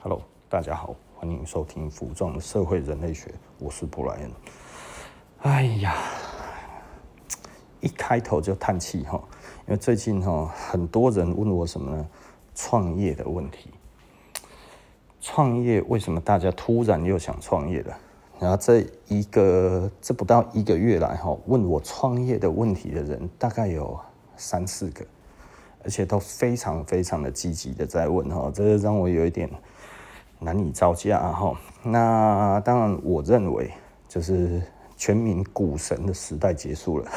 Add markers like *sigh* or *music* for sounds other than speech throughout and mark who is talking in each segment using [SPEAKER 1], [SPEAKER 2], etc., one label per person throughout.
[SPEAKER 1] Hello，大家好，欢迎收听服装社会人类学，我是布莱恩。哎呀，一开头就叹气哈，因为最近哈很多人问我什么呢？创业的问题。创业为什么大家突然又想创业了？然后这一个这不到一个月来哈，问我创业的问题的人大概有三四个，而且都非常非常的积极的在问哈，这让我有一点。难以招架哈，那当然，我认为就是全民股神的时代结束了，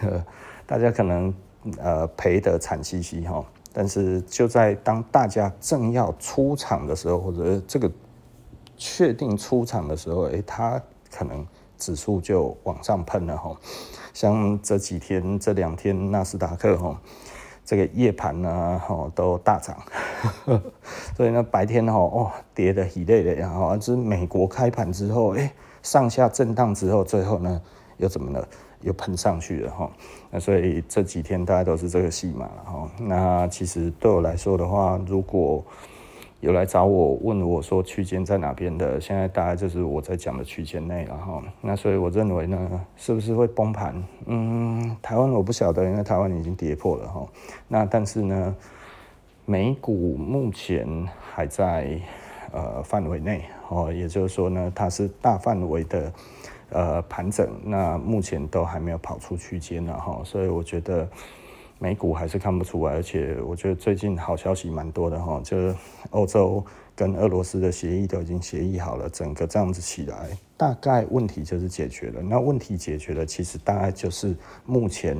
[SPEAKER 1] *laughs* 大家可能呃赔得惨兮兮哈，但是就在当大家正要出场的时候，或者这个确定出场的时候，哎，它可能指数就往上喷了哈，像这几天这两天纳斯达克哈。这个夜盘呢，吼都大涨，*laughs* 所以呢白天吼哦跌得很累的，然后是美国开盘之后，哎上下震荡之后，最后呢又怎么了？又喷上去了哈。那所以这几天大家都是这个戏码了哈。那其实对我来说的话，如果有来找我问我说区间在哪边的，现在大概就是我在讲的区间内了哈。那所以我认为呢，是不是会崩盘？嗯，台湾我不晓得，因为台湾已经跌破了哈。那但是呢，美股目前还在呃范围内哦，也就是说呢，它是大范围的呃盘整，那目前都还没有跑出区间了哈。所以我觉得。美股还是看不出来，而且我觉得最近好消息蛮多的哈，就是欧洲跟俄罗斯的协议都已经协议好了，整个这样子起来，大概问题就是解决了。那问题解决了，其实大概就是目前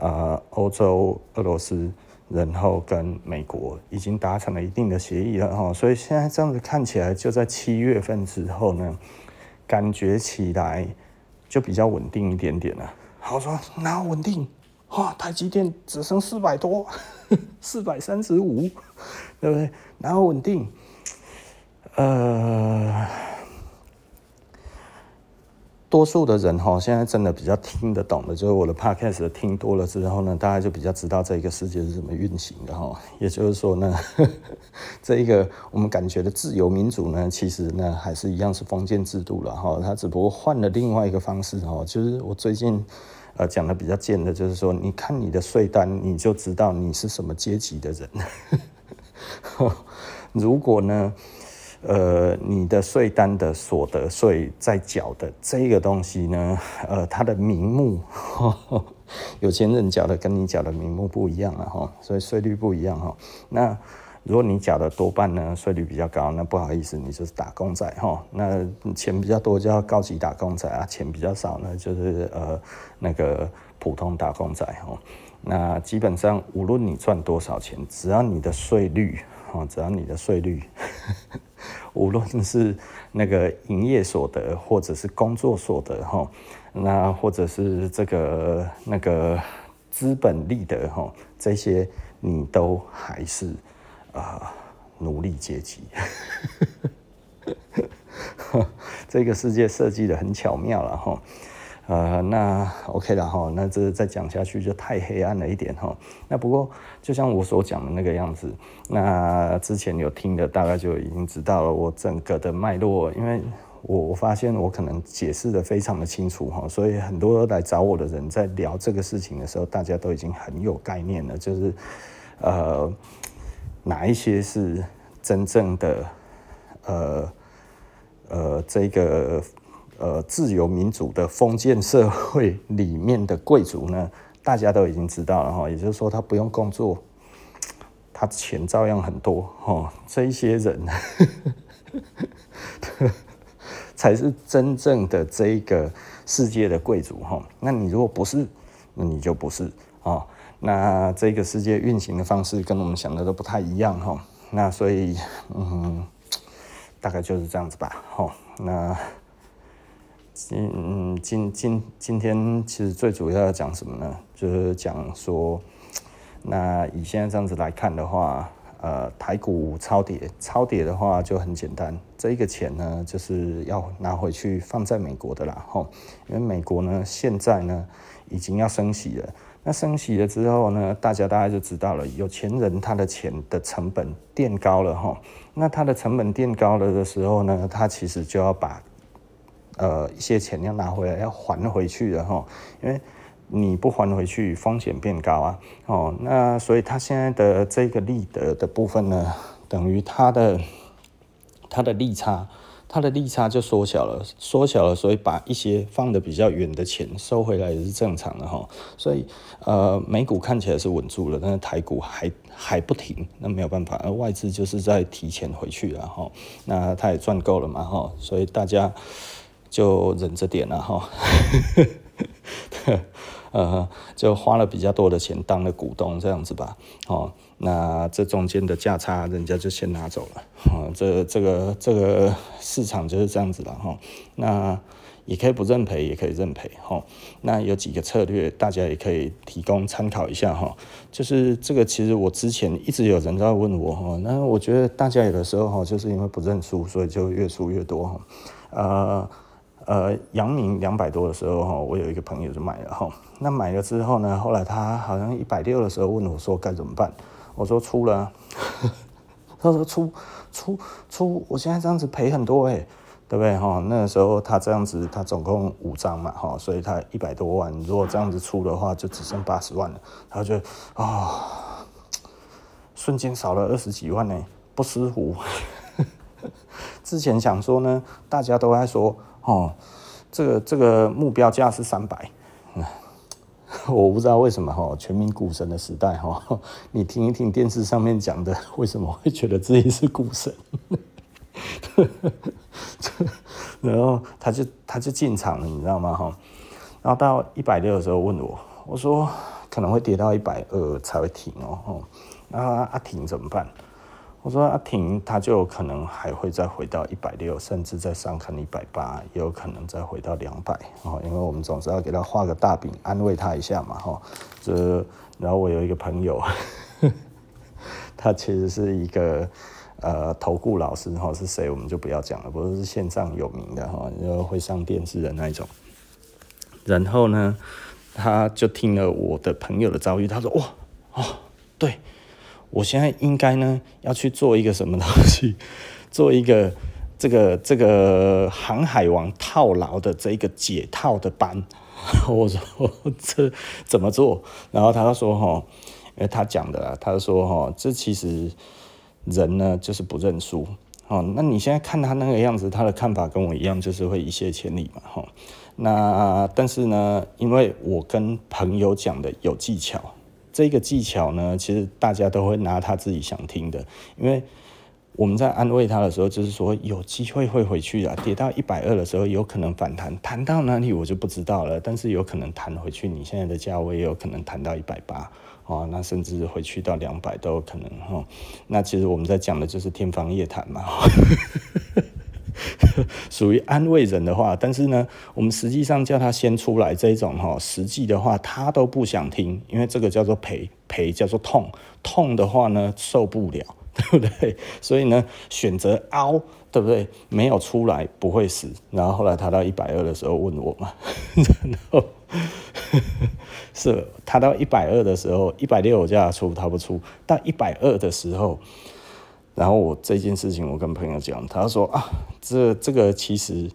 [SPEAKER 1] 呃欧洲、俄罗斯，然后跟美国已经达成了一定的协议了哈，所以现在这样子看起来，就在七月份之后呢，感觉起来就比较稳定一点点了。好说那稳定？啊，台积电只剩四百多，*laughs* 四百三十五，对不对？然后稳定，呃，多数的人哈，现在真的比较听得懂的，就是我的 podcast 听多了之后呢，大家就比较知道这一个世界是怎么运行的哈。也就是说呢，*laughs* 这一个我们感觉的自由民主呢，其实呢还是一样是封建制度了哈。它只不过换了另外一个方式哈，就是我最近。呃，讲的比较贱的，就是说，你看你的税单，你就知道你是什么阶级的人。*laughs* 如果呢，呃，你的税单的所得税在缴的这个东西呢，*laughs* 呃，它的名目，*laughs* 有钱人缴的跟你缴的名目不一样了哈，所以税率不一样哈。那如果你缴的多半呢，税率比较高，那不好意思，你就是打工仔哈。那钱比较多就要高级打工仔啊，钱比较少呢，就是呃那个普通打工仔哈。那基本上无论你赚多少钱，只要你的税率哈，只要你的税率，无论是那个营业所得或者是工作所得哈，那或者是这个那个资本利得哈，这些你都还是。啊，奴隶阶级，*laughs* 这个世界设计的很巧妙了哈。呃，那 OK 了哈，那这再讲下去就太黑暗了一点哈。那不过就像我所讲的那个样子，那之前有听的大概就已经知道了我整个的脉络，因为我我发现我可能解释得非常的清楚哈，所以很多来找我的人在聊这个事情的时候，大家都已经很有概念了，就是呃。哪一些是真正的，呃呃，这个呃自由民主的封建社会里面的贵族呢？*laughs* 大家都已经知道了哈，也就是说他不用工作，他钱照样很多哈。这一些人 *laughs* 才是真正的这个世界的贵族哈。那你如果不是，那你就不是啊。那这个世界运行的方式跟我们想的都不太一样哈，那所以嗯，大概就是这样子吧哈。那今今今今天其实最主要要讲什么呢？就是讲说，那以现在这样子来看的话，呃，台股超跌，超跌的话就很简单，这一个钱呢就是要拿回去放在美国的啦哈，因为美国呢现在呢已经要升息了。那升息了之后呢，大家大概就知道了，有钱人他的钱的成本垫高了哈。那他的成本垫高了的时候呢，他其实就要把呃一些钱要拿回来，要还回去的哈。因为你不还回去，风险变高啊。哦，那所以他现在的这个利得的部分呢，等于他的他的利差。它的利差就缩小了，缩小了，所以把一些放得比较远的钱收回来也是正常的哈。所以呃，美股看起来是稳住了，但是台股还还不停，那没有办法，而外资就是在提前回去了哈。那他也赚够了嘛哈，所以大家就忍着点了哈。*laughs* 呃，就花了比较多的钱当了股东这样子吧，哦。那这中间的价差，人家就先拿走了，哦，这这个这个市场就是这样子了哈。那也可以不认赔，也可以认赔哈。那有几个策略，大家也可以提供参考一下哈。就是这个，其实我之前一直有人在问我哈。那我觉得大家有的时候哈，就是因为不认输，所以就越输越多哈。呃呃，阳明两百多的时候哈，我有一个朋友就买了哈。那买了之后呢，后来他好像一百六的时候问我说该怎么办。我说出了，*laughs* 他说出出出，我现在这样子赔很多哎，对不对哈？那个时候他这样子，他总共五张嘛哈，所以他一百多万，如果这样子出的话，就只剩八十万了。他就啊、哦，瞬间少了二十几万呢，不舒服。*laughs* 之前想说呢，大家都在说哦，这个这个目标价是三百。*laughs* 我不知道为什么哈，全民股神的时代哈，你听一听电视上面讲的，为什么会觉得自己是股神？*laughs* 然后他就他就进场了，你知道吗哈？然后到一百六的时候问我，我说可能会跌到一百二才会停哦，那阿停怎么办？我说阿婷，他就可能还会再回到一百六，甚至再上看一百八，也有可能再回到两百哦。因为我们总是要给他画个大饼，安慰他一下嘛，哈。这，然后我有一个朋友，他其实是一个呃投顾老师哈，是谁我们就不要讲了，不过是线上有名的哈，就会上电视的那一种。然后呢，他就听了我的朋友的遭遇，他说哇哦，对。我现在应该呢要去做一个什么东西，*laughs* 做一个这个这个航海王套牢的这一个解套的班。*laughs* 我说这怎么做？然后他说哈，因为他讲的啦，他说哈，这其实人呢就是不认输。哦，那你现在看他那个样子，他的看法跟我一样，就是会一泻千里嘛。哈，那但是呢，因为我跟朋友讲的有技巧。这个技巧呢，其实大家都会拿他自己想听的，因为我们在安慰他的时候，就是说有机会会回去的，跌到一百二的时候有可能反弹，弹到哪里我就不知道了，但是有可能弹回去，你现在的价位有可能弹到一百八，哦，那甚至回去到两百都有可能哈、哦。那其实我们在讲的就是天方夜谭嘛。*laughs* 属于安慰人的话，但是呢，我们实际上叫他先出来这种哈，实际的话他都不想听，因为这个叫做赔，赔叫做痛，痛的话呢受不了，*laughs* 对不对？所以呢，选择凹，对不对？没有出来不会死。然后后来他到一百二的时候问我嘛，然 *laughs* 后是他到一百二的时候，一百六我叫他出，他不出，到一百二的时候。然后我这件事情，我跟朋友讲，他说啊，这这个其实，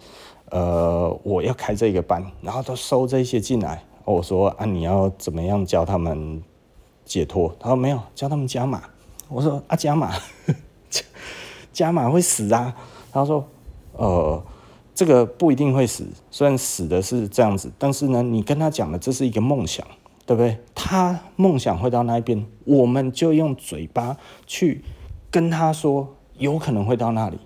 [SPEAKER 1] 呃，我要开这个班，然后都收这些进来。我说啊，你要怎么样教他们解脱？他说没有，教他们加码。我说啊，加码，*laughs* 加码会死啊。他说，呃，这个不一定会死，虽然死的是这样子，但是呢，你跟他讲的这是一个梦想，对不对？他梦想会到那一边，我们就用嘴巴去。跟他说有可能会到那里，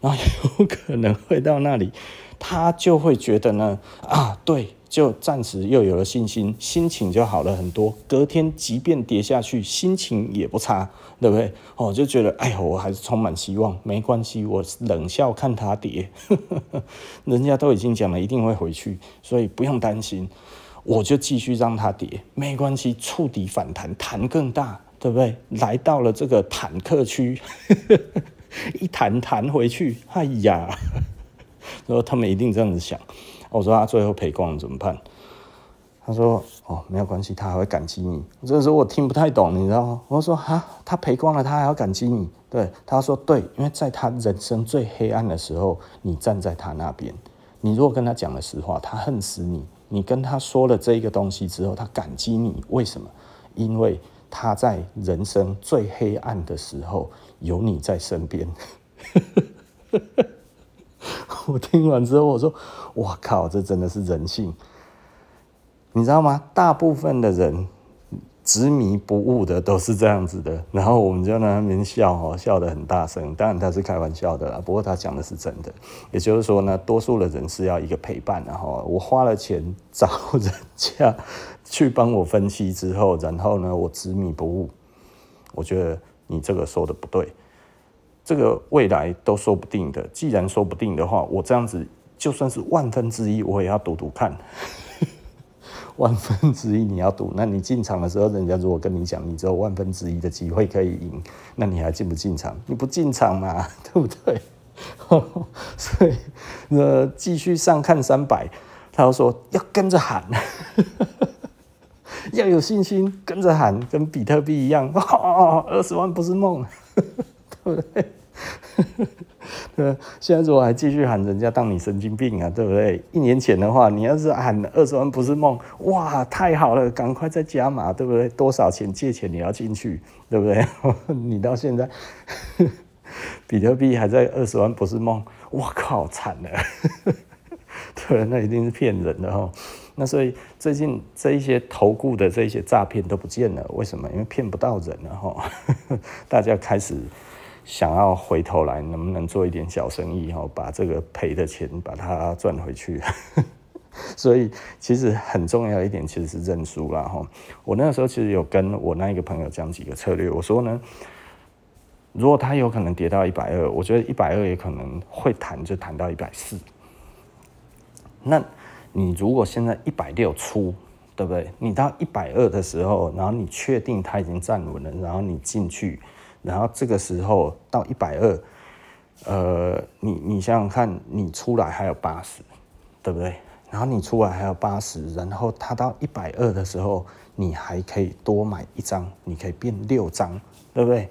[SPEAKER 1] 然后有可能会到那里，他就会觉得呢啊，对，就暂时又有了信心，心情就好了很多。隔天即便跌下去，心情也不差，对不对？哦，就觉得哎呦，我还是充满希望，没关系，我冷笑看他跌，*laughs* 人家都已经讲了一定会回去，所以不用担心，我就继续让他跌，没关系，触底反弹，弹更大。对不对？来到了这个坦克区，*laughs* 一弹弹回去，哎呀！然后他们一定这样子想。我说他最后赔光了怎么办？他说：“哦，没有关系，他还会感激你。”这时候我听不太懂，你知道吗？我说：“哈，他赔光了，他还要感激你？”对，他说：“对，因为在他人生最黑暗的时候，你站在他那边。你如果跟他讲了实话，他恨死你。你跟他说了这一个东西之后，他感激你。为什么？因为他在人生最黑暗的时候有你在身边。*laughs* ”我听完之后，我说：“我靠，这真的是人性。”你知道吗？大部分的人执迷不悟的都是这样子的，然后我们就在那边笑哦，笑得很大声。当然他是开玩笑的啦，不过他讲的是真的。也就是说呢，多数的人是要一个陪伴，然后我花了钱找人家去帮我分析之后，然后呢，我执迷不悟。我觉得你这个说的不对，这个未来都说不定的。既然说不定的话，我这样子就算是万分之一，我也要赌赌看。*laughs* 万分之一你要赌，那你进场的时候，人家如果跟你讲你只有万分之一的机会可以赢，那你还进不进场？你不进场嘛，*laughs* 对不对？*laughs* 所以呃，继续上看三百，他说要跟着喊，要有信心跟着喊，跟比特币一样，二十万不是梦，对不对？*laughs* 对，现在如果还继续喊人家当你神经病啊，对不对？一年前的话，你要是喊二十万不是梦，哇，太好了，赶快再加码，对不对？多少钱借钱你要进去，对不对？*laughs* 你到现在，*laughs* 比特币还在二十万不是梦，我靠，惨了！对，那一定是骗人的哈。那所以最近这一些投顾的这一些诈骗都不见了，为什么？因为骗不到人了哈。大家开始。想要回头来，能不能做一点小生意？哈，把这个赔的钱把它赚回去。*laughs* 所以其实很重要一点，其实是认输啦。哈，我那个时候其实有跟我那一个朋友讲几个策略。我说呢，如果他有可能跌到一百二，我觉得一百二也可能会弹，就弹到一百四。那你如果现在一百六出，对不对？你到一百二的时候，然后你确定它已经站稳了，然后你进去。然后这个时候到一百二，呃，你你想想看，你出来还有八十，对不对？然后你出来还有八十，然后它到一百二的时候，你还可以多买一张，你可以变六张，对不对？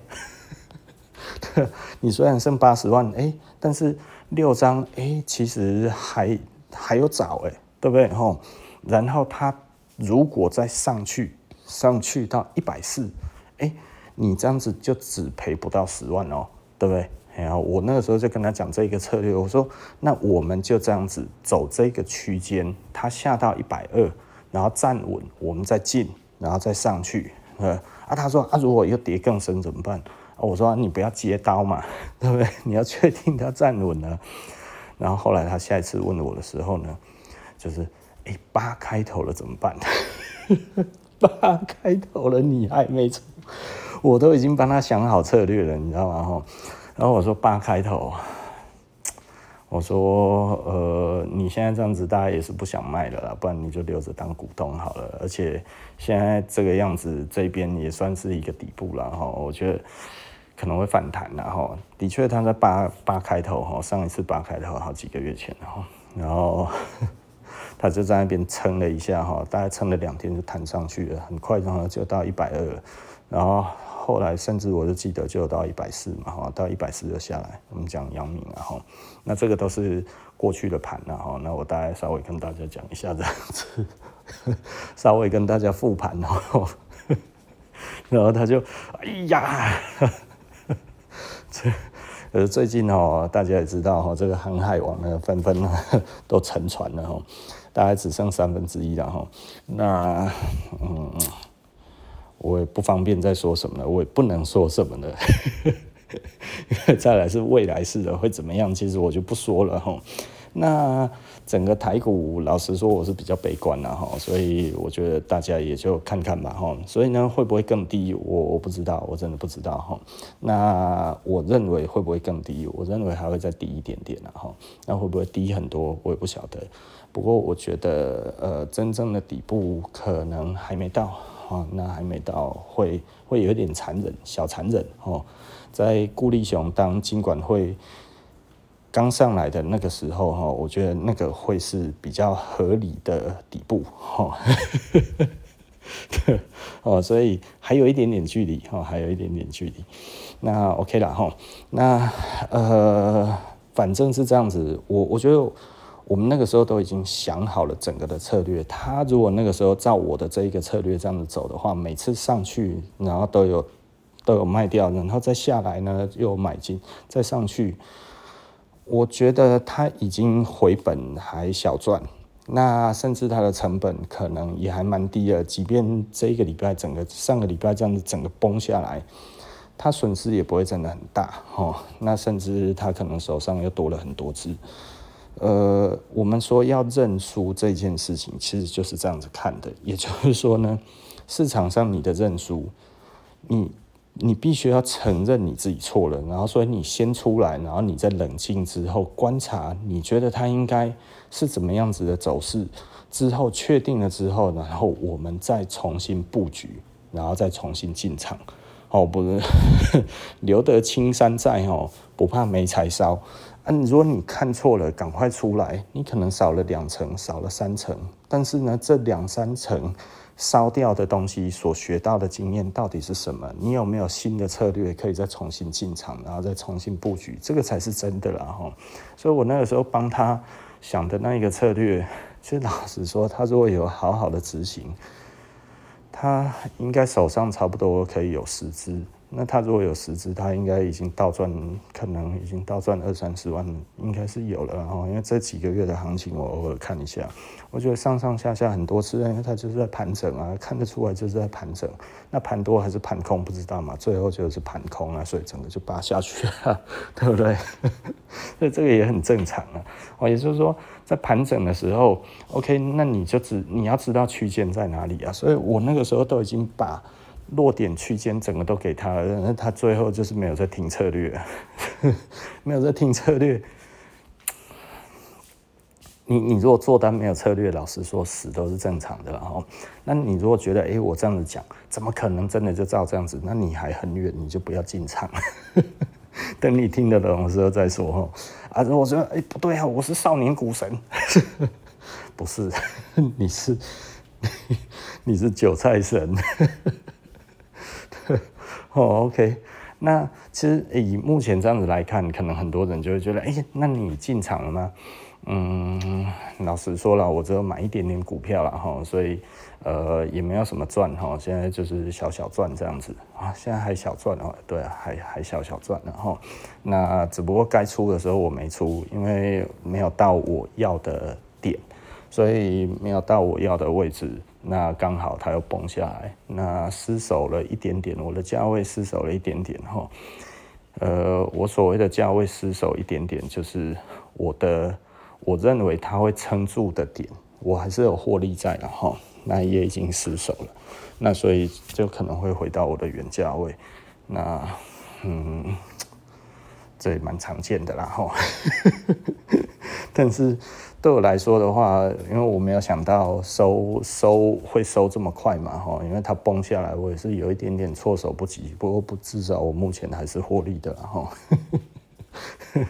[SPEAKER 1] *laughs* 你虽然剩八十万，哎，但是六张，哎，其实还还有找，哎，对不对？吼，然后它如果再上去，上去到一百四，哎。你这样子就只赔不到十万哦，对不对？然后我那个时候就跟他讲这个策略，我说那我们就这样子走这个区间，它下到一百二，然后站稳，我们再进，然后再上去。呃啊，他说啊，如果又跌更深怎么办？我说、你不要接刀嘛，*laughs* 对不对？你要确定它站稳了。然后后来他下一次问我的时候呢，就是哎八开头了怎么办？*laughs* 八开头了你还没出。*laughs* 我都已经帮他想好策略了，你知道吗？然后我说八开头，我说呃，你现在这样子，大家也是不想卖了啦，不然你就留着当股东好了。而且现在这个样子，这边也算是一个底部了哈，我觉得可能会反弹然后的确，他在八八开头哈，上一次八开头好几个月前，然后 *laughs* 他就在那边撑了一下哈，大概撑了两天就弹上去了，很快然后就到一百二，然后。后来甚至我就记得就到一百四嘛，哈，到一百四就下来。我们讲阳明啊，哈，那这个都是过去的盘了，哈。那我大概稍微跟大家讲一下这样子，*laughs* 稍微跟大家复盘哦。*laughs* 然后他就，哎呀，*laughs* 这呃最近哦，大家也知道哈，这个航海王呢纷纷都沉船了哈，大概只剩三分之一了哈。那嗯。我也不方便再说什么了，我也不能说什么了。*laughs* 再来是未来式的会怎么样？其实我就不说了哈。那整个台股，老实说我是比较悲观了哈，所以我觉得大家也就看看吧哈。所以呢，会不会更低？我我不知道，我真的不知道哈。那我认为会不会更低？我认为还会再低一点点了哈。那会不会低很多？我也不晓得。不过我觉得呃，真正的底部可能还没到。哦，那还没到，会会有点残忍，小残忍哦。在顾立雄当金管会刚上来的那个时候哈，我觉得那个会是比较合理的底部 *laughs* 哈。哦，所以还有一点点距离哈，还有一点点距离。那 OK 了哈，那呃，反正是这样子。我我觉得我们那个时候都已经想好了整个的策略。他如果那个时候照我的这一个策略这样子走的话，每次上去然后都有都有卖掉，然后再下来呢又买进，再上去，我觉得他已经回本还小赚。那甚至它的成本可能也还蛮低的，即便这一个礼拜整个上个礼拜这样子整个崩下来，它损失也不会真的很大哦。那甚至它可能手上又多了很多只。呃，我们说要认输这件事情，其实就是这样子看的，也就是说呢，*laughs* 市场上你的认输，你。你必须要承认你自己错了，然后所以你先出来，然后你在冷静之后观察，你觉得它应该是怎么样子的走势，之后确定了之后，然后我们再重新布局，然后再重新进场。哦，不是，*laughs* 留得青山在哦，不怕没柴烧。啊，如果你看错了，赶快出来，你可能少了两成，少了三成，但是呢，这两三成。烧掉的东西所学到的经验到底是什么？你有没有新的策略可以再重新进场，然后再重新布局？这个才是真的啦哈！所以我那个时候帮他想的那一个策略，其实老实说，他如果有好好的执行，他应该手上差不多可以有十支。那他如果有十只，他应该已经倒赚，可能已经倒赚二三十万，应该是有了。然后，因为这几个月的行情，我偶尔看一下，我觉得上上下下很多次，因为他就是在盘整啊，看得出来就是在盘整。那盘多还是盘空不知道嘛，最后就是盘空啊，所以整个就扒下去了，*laughs* 对不对？*laughs* 所以这个也很正常啊。哦，也就是说，在盘整的时候，OK，那你就知你要知道区间在哪里啊。所以我那个时候都已经把。落点区间整个都给他了，那他最后就是没有在听策略，*laughs* 没有在听策略。你你如果做单没有策略，老实说死都是正常的。然后，那你如果觉得哎、我这样子讲，怎么可能真的就照这样子？那你还很远，你就不要进场。*laughs* 等你听得懂的时候再说哈。啊，我说哎不对啊，我是少年股神，*laughs* 不是，你是你是韭菜神。哦，OK，那其实以目前这样子来看，可能很多人就会觉得，哎、那你进场了吗？嗯，老实说了，我只有买一点点股票了哈，所以呃也没有什么赚哈，现在就是小小赚这样子。啊，现在还小赚哦，对啊，还还小小赚然后，那只不过该出的时候我没出，因为没有到我要的点，所以没有到我要的位置。那刚好它又崩下来，那失守了一点点，我的价位失守了一点点哈。呃，我所谓的价位失守一点点，就是我的我认为它会撑住的点，我还是有获利在的哈。那也已经失守了，那所以就可能会回到我的原价位。那嗯，这也蛮常见的啦哈。*laughs* 但是。对我来说的话，因为我没有想到收收会收这么快嘛，哈，因为它崩下来，我也是有一点点措手不及。不过不至少我目前还是获利的，哈。*laughs*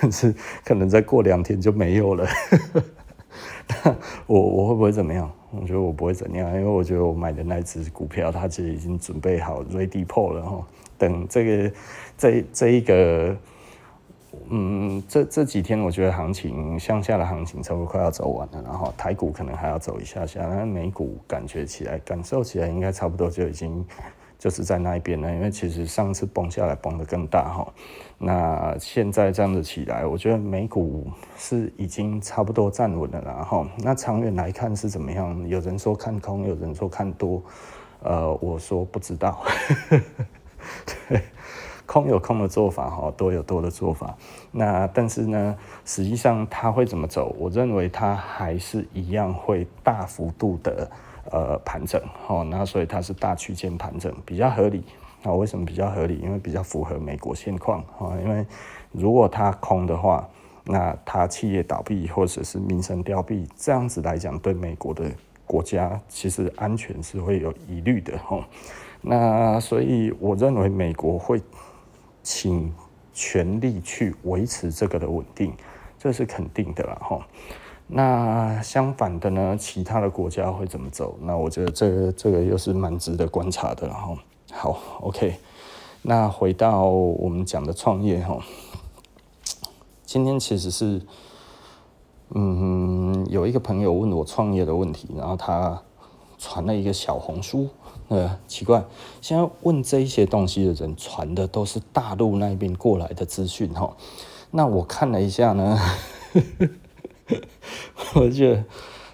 [SPEAKER 1] 但是可能再过两天就没有了。*laughs* 我我会不会怎么样？我觉得我不会怎样，因为我觉得我买的那只股票，它其实已经准备好 ready pull 了，哈。等这个这这一个。嗯，这这几天我觉得行情向下的行情差不多快要走完了，然后台股可能还要走一下下，那美股感觉起来、感受起来应该差不多就已经就是在那一边了，因为其实上次崩下来崩得更大哈，那现在这样子起来，我觉得美股是已经差不多站稳了，然后那长远来看是怎么样？有人说看空，有人说看多，呃，我说不知道。对。*laughs* 空有空的做法，哈，多有多的做法。那但是呢，实际上它会怎么走？我认为它还是一样会大幅度的呃盘整，哈。那所以它是大区间盘整比较合理。那为什么比较合理？因为比较符合美国现况，哈。因为如果它空的话，那它企业倒闭或者是民生凋敝，这样子来讲，对美国的国家其实安全是会有疑虑的，哈。那所以我认为美国会。请全力去维持这个的稳定，这是肯定的了哈。那相反的呢，其他的国家会怎么走？那我觉得这个这个又是蛮值得观察的哈。好，OK，那回到我们讲的创业哈，今天其实是，嗯，有一个朋友问我创业的问题，然后他传了一个小红书，呃，奇怪，现在问这一些东西的人传的都是大陆那边过来的资讯哈。那我看了一下呢。*laughs* 我觉得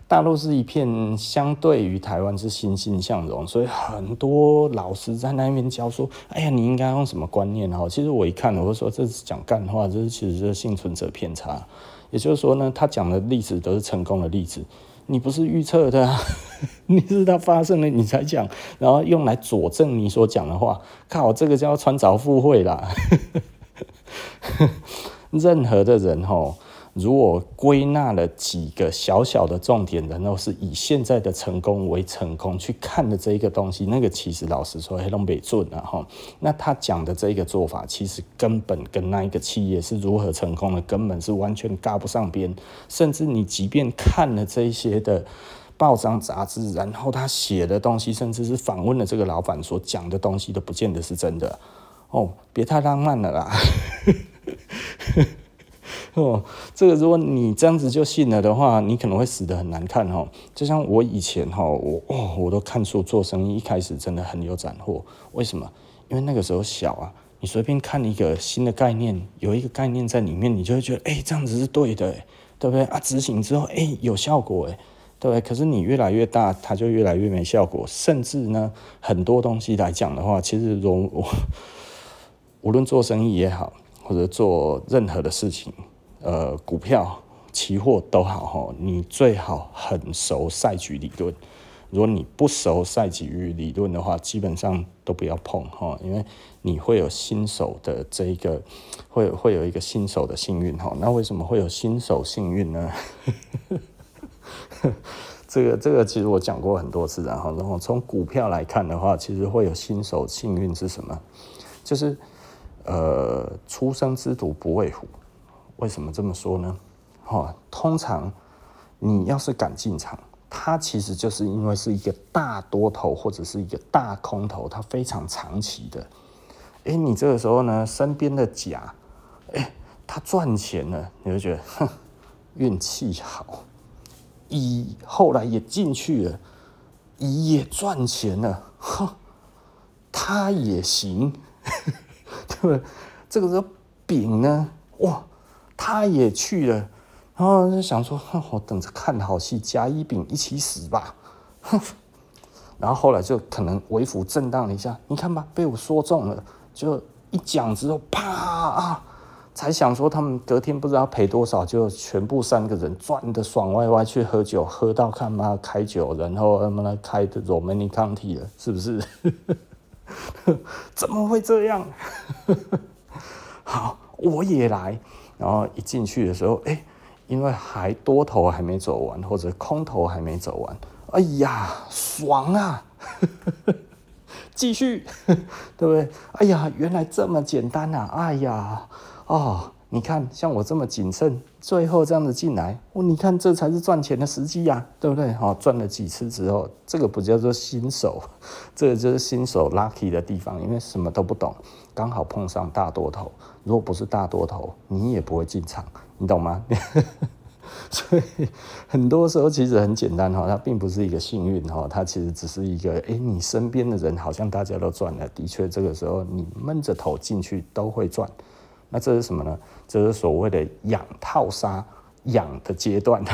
[SPEAKER 1] 大陆是一片相对于台湾是欣欣向荣，所以很多老师在那边教说：“哎呀，你应该用什么观念？”哈，其实我一看，我就说这是讲干话，这是其实是幸存者偏差。也就是说呢，他讲的例子都是成功的例子，你不是预测的，*laughs* 你是它发生了你才讲，然后用来佐证你所讲的话。靠，这个叫穿凿附会啦。*laughs* 任何的人哈。如果归纳了几个小小的重点，然后是以现在的成功为成功去看的这一个东西，那个其实老实说黑龙北准啊哈。那他讲的这一个做法，其实根本跟那一个企业是如何成功的，根本是完全搭不上边。甚至你即便看了这些的报章杂志，然后他写的东西，甚至是访问了这个老板所讲的东西，都不见得是真的哦。别太浪漫了啦。*laughs* *laughs* 哦，这个如果你这样子就信了的话，你可能会死得很难看哈。就像我以前哈，我哦，我都看书做生意，一开始真的很有斩获。为什么？因为那个时候小啊，你随便看一个新的概念，有一个概念在里面，你就会觉得，哎，这样子是对的，对不对啊？执行之后，哎，有效果，哎，对不对？可是你越来越大，它就越来越没效果。甚至呢，很多东西来讲的话，其实如我无论做生意也好，或者做任何的事情。呃，股票、期货都好哈，你最好很熟赛局理论。如果你不熟赛局理论的话，基本上都不要碰哈，因为你会有新手的这一个，会会有一个新手的幸运哈。那为什么会有新手幸运呢？*laughs* 这个这个其实我讲过很多次，然后然后从股票来看的话，其实会有新手幸运是什么？就是呃，初生之犊不畏虎。为什么这么说呢？哈，通常你要是敢进场，它其实就是因为是一个大多头或者是一个大空头，它非常长期的。哎，你这个时候呢，身边的甲，哎，他赚钱了，你就觉得哼，运气好。乙后来也进去了，乙也赚钱了，哼，他也行，*laughs* 对不对？这个时候丙呢，哇！他也去了，然后就想说：“ *laughs* 我等着看好戏，甲乙丙一起死吧。*laughs* ”哼然后后来就可能微幅震荡了一下，你看吧，被我说中了。就一讲之后，啪啊！才想说他们隔天不知道赔多少，就全部三个人赚得爽歪歪，去喝酒，喝到看妈开酒，然后他妈开的 Romanée-Conti 了，是不是？*laughs* 怎么会这样？好，我也来。然后一进去的时候，哎，因为还多头还没走完，或者空头还没走完，哎呀，爽啊！*laughs* 继续，对不对？哎呀，原来这么简单呐、啊！哎呀，哦，你看像我这么谨慎，最后这样子进来，哦，你看这才是赚钱的时机呀、对不对？好、哦，赚了几次之后，这个不叫做新手，*laughs* 这个就是新手 lucky 的地方，因为什么都不懂，刚好碰上大多头。如果不是大多头，你也不会进场，你懂吗？*laughs* 所以很多时候其实很简单哈，它并不是一个幸运哈，它其实只是一个，哎，你身边的人好像大家都赚了，的确这个时候你闷着头进去都会赚。那这是什么呢？这是所谓的养套杀养的阶段，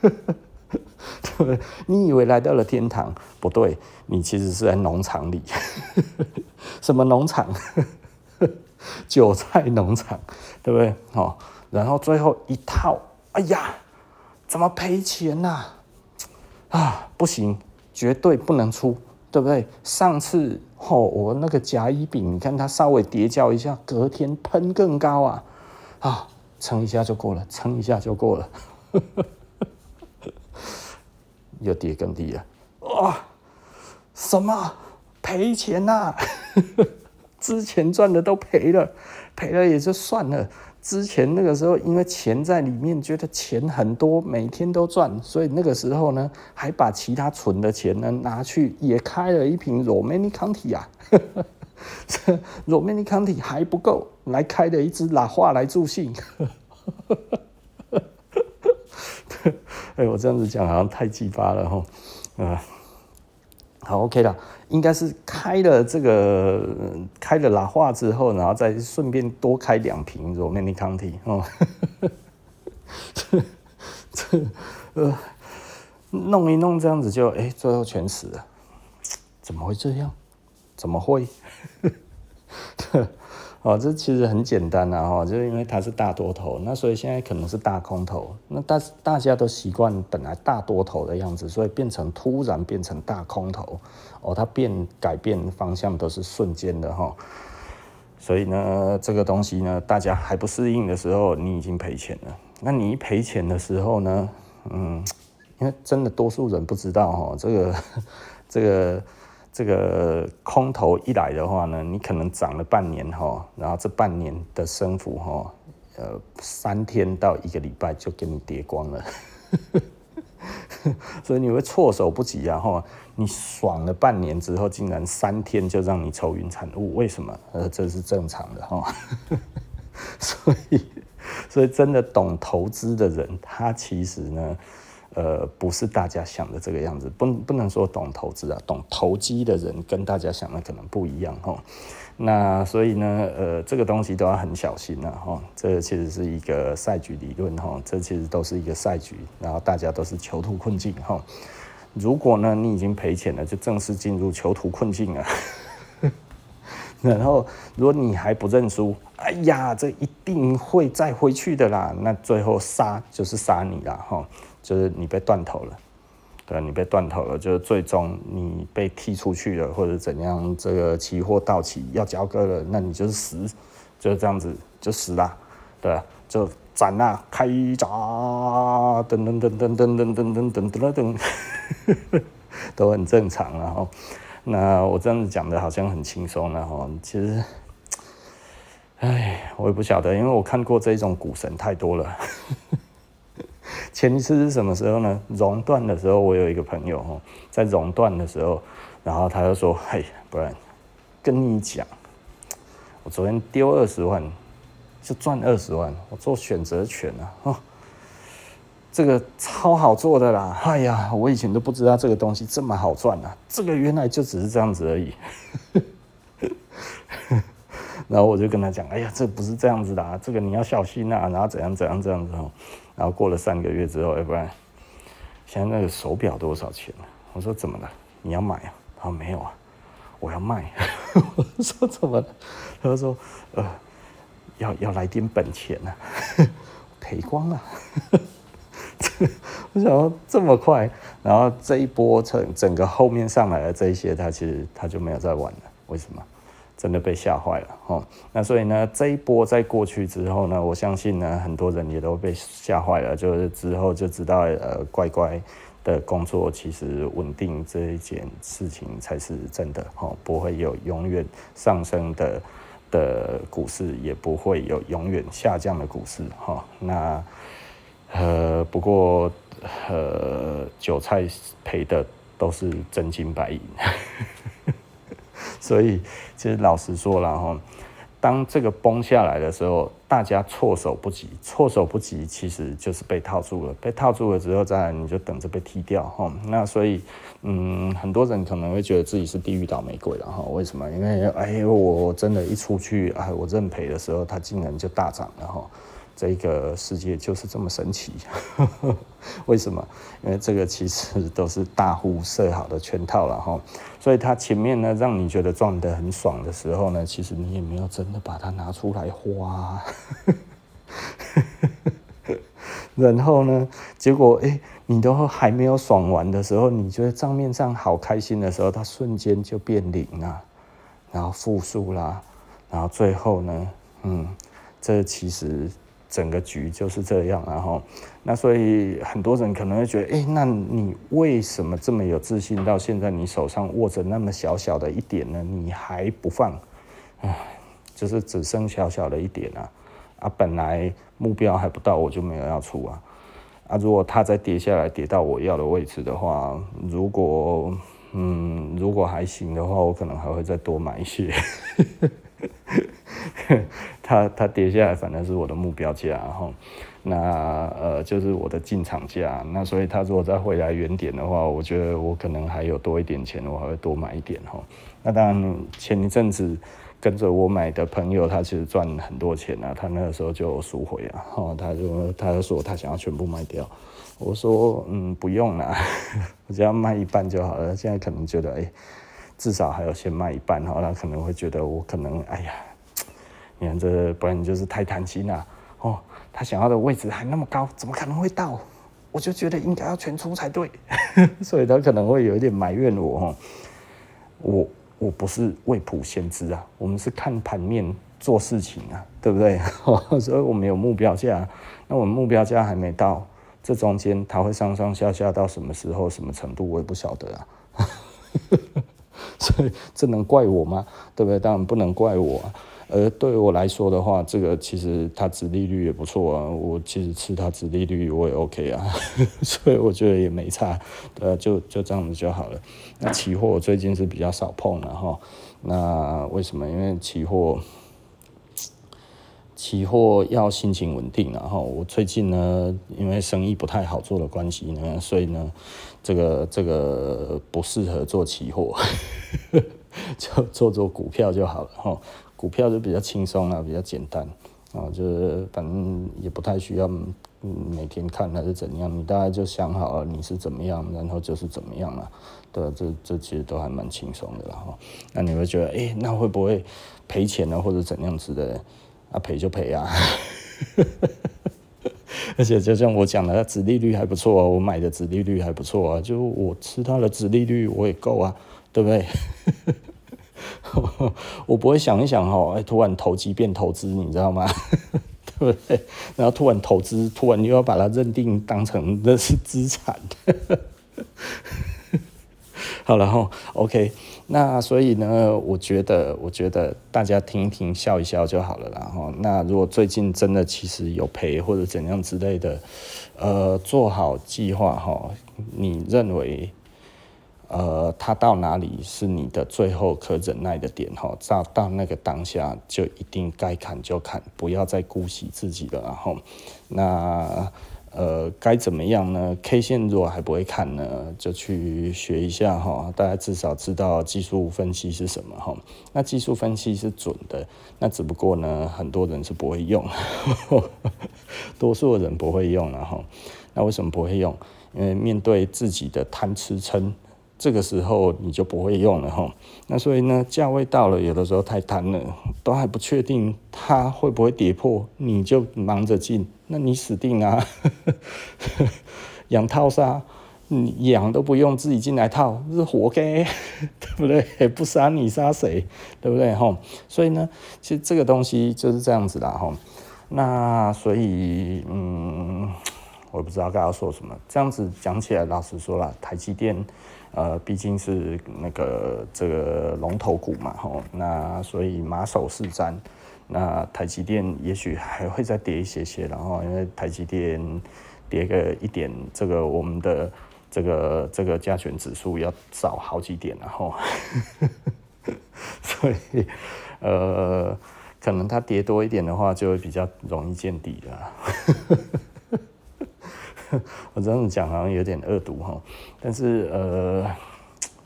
[SPEAKER 1] 对 *laughs* 不对？你以为来到了天堂，不对，你其实是在农场里，*laughs* 什么农场？*laughs* 韭菜农场，对不对？哦，然后最后一套，哎呀，怎么赔钱呐、啊？不行，绝对不能出，对不对？上次哦，我那个甲乙丙，你看它稍微跌跤一下，隔天喷更高啊，啊，撑一下就够了，撑一下就够了，*laughs* 又跌更低了，哇，什么赔钱呐、啊？*laughs* 之前赚的都赔了，赔了也就算了。之前那个时候，因为钱在里面，觉得钱很多，每天都赚，所以那个时候呢，还把其他存的钱呢拿去也开了一瓶 Romanée-Conti 啊。*laughs* 这 Romanée-Conti 还不够，来开了一支拉花来助兴。*laughs* 哎，我这样子讲好像太鸡巴了哈，嗯，好 OK 了，应该是开了这个开了拉花之后，然后再顺便多开两瓶 Romanée-Conti 哦，*laughs* 这这呃，弄一弄这样子就哎，最后全死了，怎么会这样？怎么会？*laughs* 哦，这其实很简单啊，哈，就是因为它是大多头，那所以现在可能是大空头，那大大家都习惯本来大多头的样子，所以变成突然变成大空头，哦，它变改变方向都是瞬间的哈，所以呢，这个东西呢，大家还不适应的时候，你已经赔钱了。那你一赔钱的时候呢，嗯，因为真的多数人不知道哈，这个 *laughs* 这个。这个空头一来的话呢，你可能涨了半年哈，然后这半年的升幅哈，呃，三天到一个礼拜就给你跌光了，*laughs* 所以你会措手不及啊哈！你爽了半年之后，竟然三天就让你愁云惨雾，为什么？呃，这是正常的哈，*laughs* 所以，所以真的懂投资的人，他其实呢。呃，不是大家想的这个样子，不不能说懂投资啊，懂投机的人跟大家想的可能不一样哈。那所以呢，呃，这个东西都要很小心了哈。这其实是一个赛局理论哈，这其实都是一个赛局，然后大家都是囚徒困境哈。如果呢，你已经赔钱了，就正式进入囚徒困境了。*laughs* 然后，如果你还不认输，哎呀，这一定会再回去的啦。那最后杀就是杀你了哈。就是你被断头了，对，你被断头了，就是最终你被踢出去了，或者怎样，这个期货到期要交割了，那你就是死，就是这样子就死了，对，就斩了，开闸，噔噔噔噔噔噔噔噔噔噔，都很正常，然后，那我这样子讲的好像很轻松，然后其实，哎，我也不晓得，因为我看过这种股神太多了。前一次是什么时候呢？熔断的时候，我有一个朋友哈，在熔断的时候，然后他就说：“嘿，不然跟你讲，我昨天丢二十万，就赚二十万，我做选择权啊，哦，这个超好做的啦！哎呀，我以前都不知道这个东西这么好赚啊，这个原来就只是这样子而已。*laughs* ”然后我就跟他讲：“哎呀，这不是这样子的啊，这个你要小心啊，然后怎样怎样这样子哦。”然后过了三个月之后，要不然现在那个手表多少钱？我说怎么了？你要买啊？他说没有啊，我要卖。我说怎么了？他说呃，要要来点本钱啊，赔光了。我想说这么快，然后这一波整整个后面上来的这一些，他其实他就没有再玩了。为什么？真的被吓坏了哈，那所以呢，这一波在过去之后呢，我相信呢，很多人也都被吓坏了，就是之后就知道，呃，乖乖的工作其实稳定这一件事情才是真的哈，不会有永远上升的的股市，也不会有永远下降的股市哈。那呃，不过呃，韭菜赔的都是真金白银。*laughs* *laughs* 所以，其实老实说了哈，当这个崩下来的时候，大家措手不及，措手不及，其实就是被套住了。被套住了之后，再你就等着被踢掉哈。那所以，嗯，很多人可能会觉得自己是地狱倒霉鬼了哈。为什么？因为哎，我真的，一出去哎，我认赔的时候，它竟然就大涨了哈。这个世界就是这么神奇，*laughs* 为什么？因为这个其实都是大户设好的圈套了哈，所以它前面呢，让你觉得赚得很爽的时候呢，其实你也没有真的把它拿出来花，*laughs* 然后呢，结果哎，你都还没有爽完的时候，你觉得账面上好开心的时候，它瞬间就变零了，然后负数啦，然后最后呢，嗯，这其实。整个局就是这样，然后，那所以很多人可能会觉得，哎，那你为什么这么有自信？到现在你手上握着那么小小的一点呢？你还不放？唉，就是只剩小小的一点啊啊！本来目标还不到，我就没有要出啊啊！如果它再跌下来，跌到我要的位置的话，如果嗯，如果还行的话，我可能还会再多买一些。*laughs* 它它跌下来，反正是我的目标价。那呃，就是我的进场价。那所以它如果再回来原点的话，我觉得我可能还有多一点钱，我还会多买一点哈。那当然，前一阵子跟着我买的朋友，他其实赚很多钱啊。他那个时候就赎回啊，哈，他就他就说他想要全部卖掉。我说嗯，不用啦，*laughs* 我只要卖一半就好了。现在可能觉得哎、至少还有先卖一半哈，他可能会觉得我可能哎呀。你看这，不然你就是太贪心了哦。他想要的位置还那么高，怎么可能会到？我就觉得应该要全出才对，*laughs* 所以他可能会有一点埋怨我哦。我我不是未卜先知啊，我们是看盘面做事情啊，对不对？*laughs* 所以我们有目标价，那我们目标价还没到，这中间它会上上下下到什么时候、什么程度，我也不晓得啊。*laughs* 所以这能怪我吗？对不对？当然不能怪我。而对我来说的话，这个其实它殖利率也不错啊。我其实吃它殖利率我也 OK 啊，*laughs* 所以我觉得也没差，呃，就就这样子就好了。那期货我最近是比较少碰了哈。那为什么？因为期货，期货要心情稳定，然后我最近呢，因为生意不太好做的关系呢，所以呢，这个这个不适合做期货，*laughs* 就做做股票就好了哈。股票就比较轻松啊，比较简单啊，就是反正也不太需要每天看还是怎样，你大概就想好了你是怎么样，然后就是怎么样了，对，这这其实都还蛮轻松的哈。那你会觉得，哎、那会不会赔钱呢，或者怎样子的？啊，赔就赔啊，*laughs* 而且就像我讲的，它殖利率还不错啊，我买的殖利率还不错啊，就我吃它的殖利率我也够啊，对不对？*laughs* 我不会想一想哦，哎，突然投机变投资，你知道吗？*laughs* 对不对？然后突然投资，突然又要把它认定当成那是资产。*laughs* 好了哈，OK，那所以呢，我觉得，我觉得大家听一听，笑一笑就好了啦哈。那如果最近真的其实有赔或者怎样之类的，呃，做好计划哈，你认为？呃，它到哪里是你的最后可忍耐的点哈？到到那个当下就一定该砍就砍，不要再姑息自己了。然后，那呃该怎么样呢？K 线如果还不会看呢，就去学一下哈。大家至少知道技术分析是什么哈。那技术分析是准的，那只不过呢，很多人是不会用，*laughs* 多数的人不会用了哈。那为什么不会用？因为面对自己的贪吃撑。这个时候你就不会用了哈，那所以呢，价位到了，有的时候太贪了，都还不确定它会不会跌破，你就忙着进，那你死定啊！*laughs* 养套杀，你养都不用自己进来套，是活该，*laughs* 对不对？不杀你杀谁？对不对哈？所以呢，其实这个东西就是这样子啦哈。那所以嗯，我不知道该要说什么。这样子讲起来，老实说啦，台积电。呃，毕竟是那个这个龙头股嘛，吼，那所以马首是瞻。那台积电也许还会再跌一些些，然后因为台积电跌个一点，这个我们的这个这个加权指数要少好几点，然后，*laughs* 所以呃，可能它跌多一点的话，就会比较容易见底了。*laughs* 我这样讲好像有点恶毒哈，但是呃，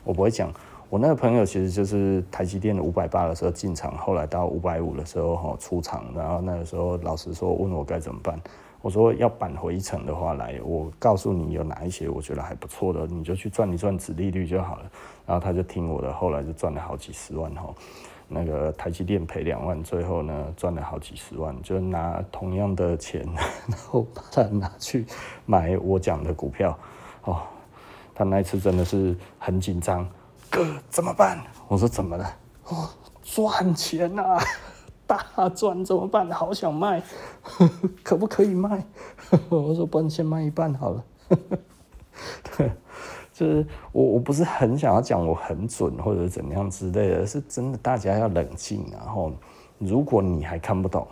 [SPEAKER 1] 我不会讲。我那个朋友其实就是台积电的五百八的时候进场，后来到五百五的时候哈出场，然后那个时候老实说问我该怎么办，我说要扳回一城的话来，我告诉你有哪一些我觉得还不错的，你就去赚一赚子利率就好了。然后他就听我的，后来就赚了好几十万哈。那个台积电赔两万，最后呢赚了好几十万，就拿同样的钱，*laughs* 然后把它拿去买我讲的股票。哦，他那一次真的是很紧张，哥怎么办？我说怎么了？哦，赚钱啊，大赚怎么办？好想卖，*laughs* 可不可以卖？*laughs* 我说不然先卖一半好了。就是我我不是很想要讲我很准或者怎样之类的，是真的大家要冷静。然后如果你还看不懂，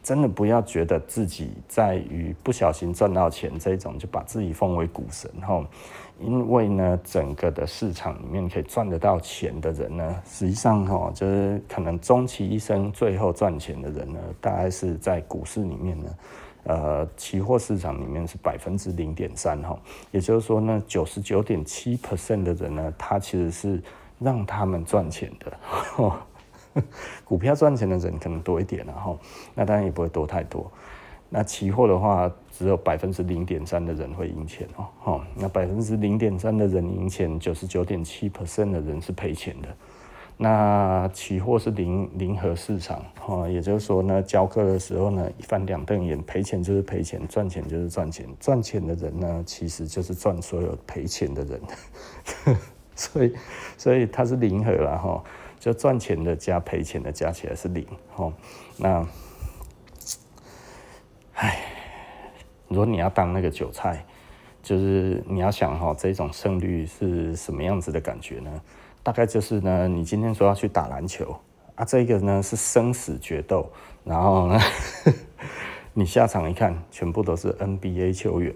[SPEAKER 1] 真的不要觉得自己在于不小心赚到钱这种就把自己奉为股神哈。因为呢，整个的市场里面可以赚得到钱的人呢，实际上哈，就是可能终其一生最后赚钱的人呢，大概是在股市里面呢，呃，期货市场里面是百分之零点三哈，也就是说呢，九十九点七 percent 的人呢，他其实是让他们赚钱的，*laughs* 股票赚钱的人可能多一点然后，那当然也不会多太多。那期货的话，只有百分之零点三的人会赢钱哦，哦，那百分之零点三的人赢钱，九十九点七 percent 的人是赔钱的。那期货是零零和市场，哈，也就是说呢，交割的时候呢，一翻两瞪眼，赔钱就是赔钱，赚钱就是赚钱，赚钱的人呢，其实就是赚所有赔钱的人，*laughs* 所以所以它是零和了哈，就赚钱的加赔钱的加起来是零，哈，那。唉，如果你要当那个韭菜，就是你要想哈，这种胜率是什么样子的感觉呢？大概就是呢，你今天说要去打篮球啊，这个呢是生死决斗，然后呢，*laughs* 你下场一看，全部都是 NBA 球员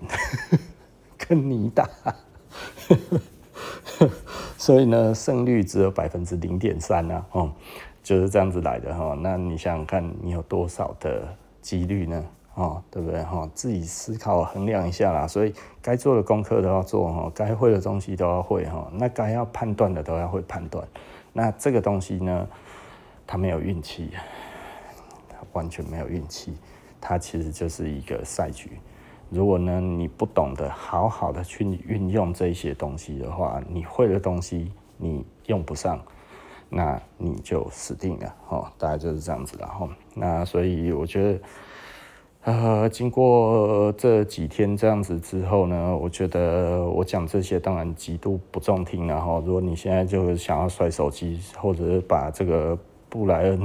[SPEAKER 1] *laughs* 跟你打，*laughs* 所以呢，胜率只有百分之零点三啊，哦，就是这样子来的哈。那你想想看，你有多少的几率呢？哦，对不对？哈，自己思考衡量一下啦。所以该做的功课都要做哈，该会的东西都要会哈。那该要判断的都要会判断。那这个东西呢，它没有运气，它完全没有运气。它其实就是一个赛局。如果呢你不懂得好好的去运用这些东西的话，你会的东西你用不上，那你就死定了。哦，大概就是这样子。然后，那所以我觉得。呃，经过这几天这样子之后呢，我觉得我讲这些当然极度不中听。然后，如果你现在就想要摔手机，或者是把这个布莱恩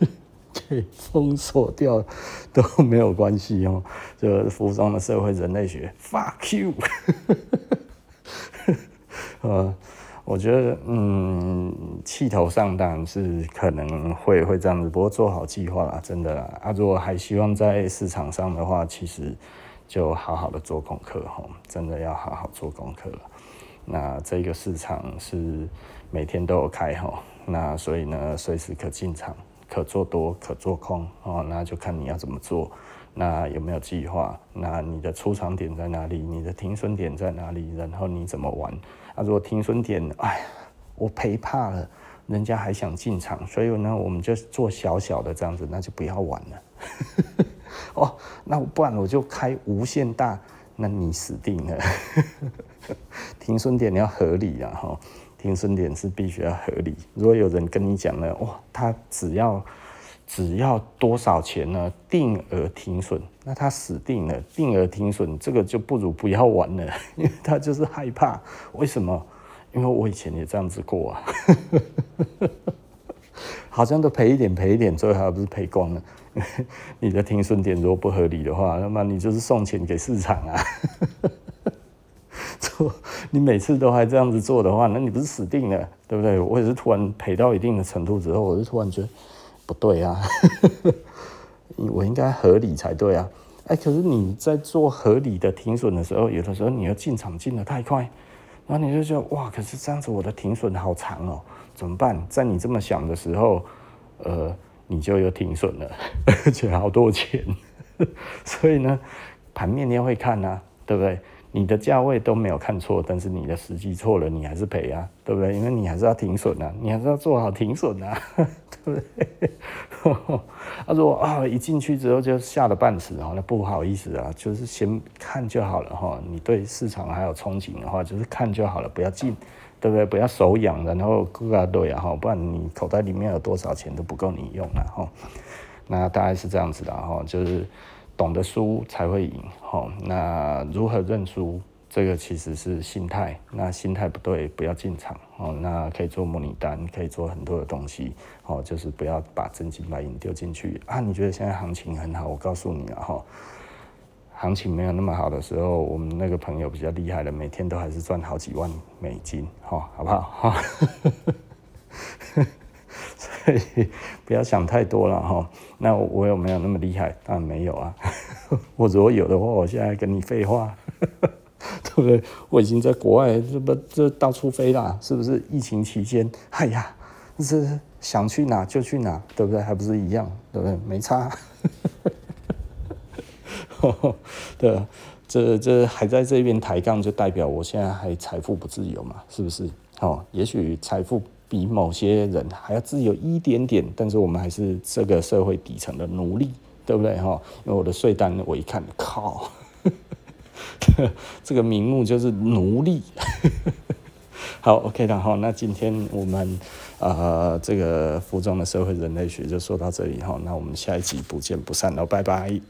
[SPEAKER 1] *laughs* 给封锁掉都没有关系哦。就服装的社会人类学，fuck you。*laughs* *laughs* 呃。我觉得，嗯，气头上当然是可能会会这样子，不过做好计划啦，真的啦。啊，如果还希望在市场上的话，其实就好好的做功课哈，真的要好好做功课。那这个市场是每天都有开哈，那所以呢，随时可进场，可做多，可做空哦，那就看你要怎么做，那有没有计划？那你的出场点在哪里？你的停损点在哪里？然后你怎么玩？啊，如果停损点，哎呀，我赔怕了，人家还想进场，所以呢，我们就做小小的这样子，那就不要玩了。*laughs* 哦，那不然我就开无限大，那你死定了。*laughs* 停损点要合理啊，哈，停损点是必须要合理。如果有人跟你讲了，哇，他只要只要多少钱呢？定额停损。那他死定了，定额停损，这个就不如不要玩了，*laughs* 因为他就是害怕。为什么？因为我以前也这样子过啊，*laughs* 好像都赔一点赔一点，最后还不是赔光了。*laughs* 你的停损点如果不合理的话，那么你就是送钱给市场啊。做你每次都还这样子做的话，那你不是死定了，对不对？我也是突然赔到一定的程度之后，我就突然觉得不对啊。*laughs* 我应该合理才对啊！哎，可是你在做合理的停损的时候，有的时候你要进场进得太快，然后你就觉得哇，可是这样子我的停损好长哦，怎么办？在你这么想的时候，呃，你就有停损了，*laughs* 而且好多钱。*laughs* 所以呢，盘面你也会看啊，对不对？你的价位都没有看错，但是你的时机错了，你还是赔啊，对不对？因为你还是要停损啊，你还是要做好停损啊，*laughs* 对不对？*laughs* 他说啊，一进去之后就吓得半死啊，那不好意思啊，就是先看就好了哈。你对市场还有憧憬的话，就是看就好了，不要进，对不对？不要手痒，然后割啊对啊哈，不然你口袋里面有多少钱都不够你用了哈。那大概是这样子的哈，就是。懂得输才会赢，好，那如何认输？这个其实是心态，那心态不对，不要进场，哦，那可以做模拟单，可以做很多的东西，哦，就是不要把真金白银丢进去啊！你觉得现在行情很好，我告诉你了哈，行情没有那么好的时候，我们那个朋友比较厉害的，每天都还是赚好几万美金，哈，好不好？哈，*laughs* 所以不要想太多了哈。那我有没有那么厉害？当然没有啊。*laughs* 我如果有的话，我现在跟你废话，*laughs* 对不对？我已经在国外这不这到处飞了，是不是？疫情期间，哎呀，这想去哪就去哪，对不对？还不是一样，对不对？没差。*laughs* 对，这这还在这边抬杠，就代表我现在还财富不自由嘛？是不是？哦，也许财富比某些人还要自由一点点，但是我们还是这个社会底层的奴隶，对不对？哈，因为我的税单我一看，靠，*laughs* 这个名目就是奴隶。*laughs* 好，OK 的哈，那今天我们呃这个服装的社会人类学就说到这里哈，那我们下一集不见不散喽，拜拜。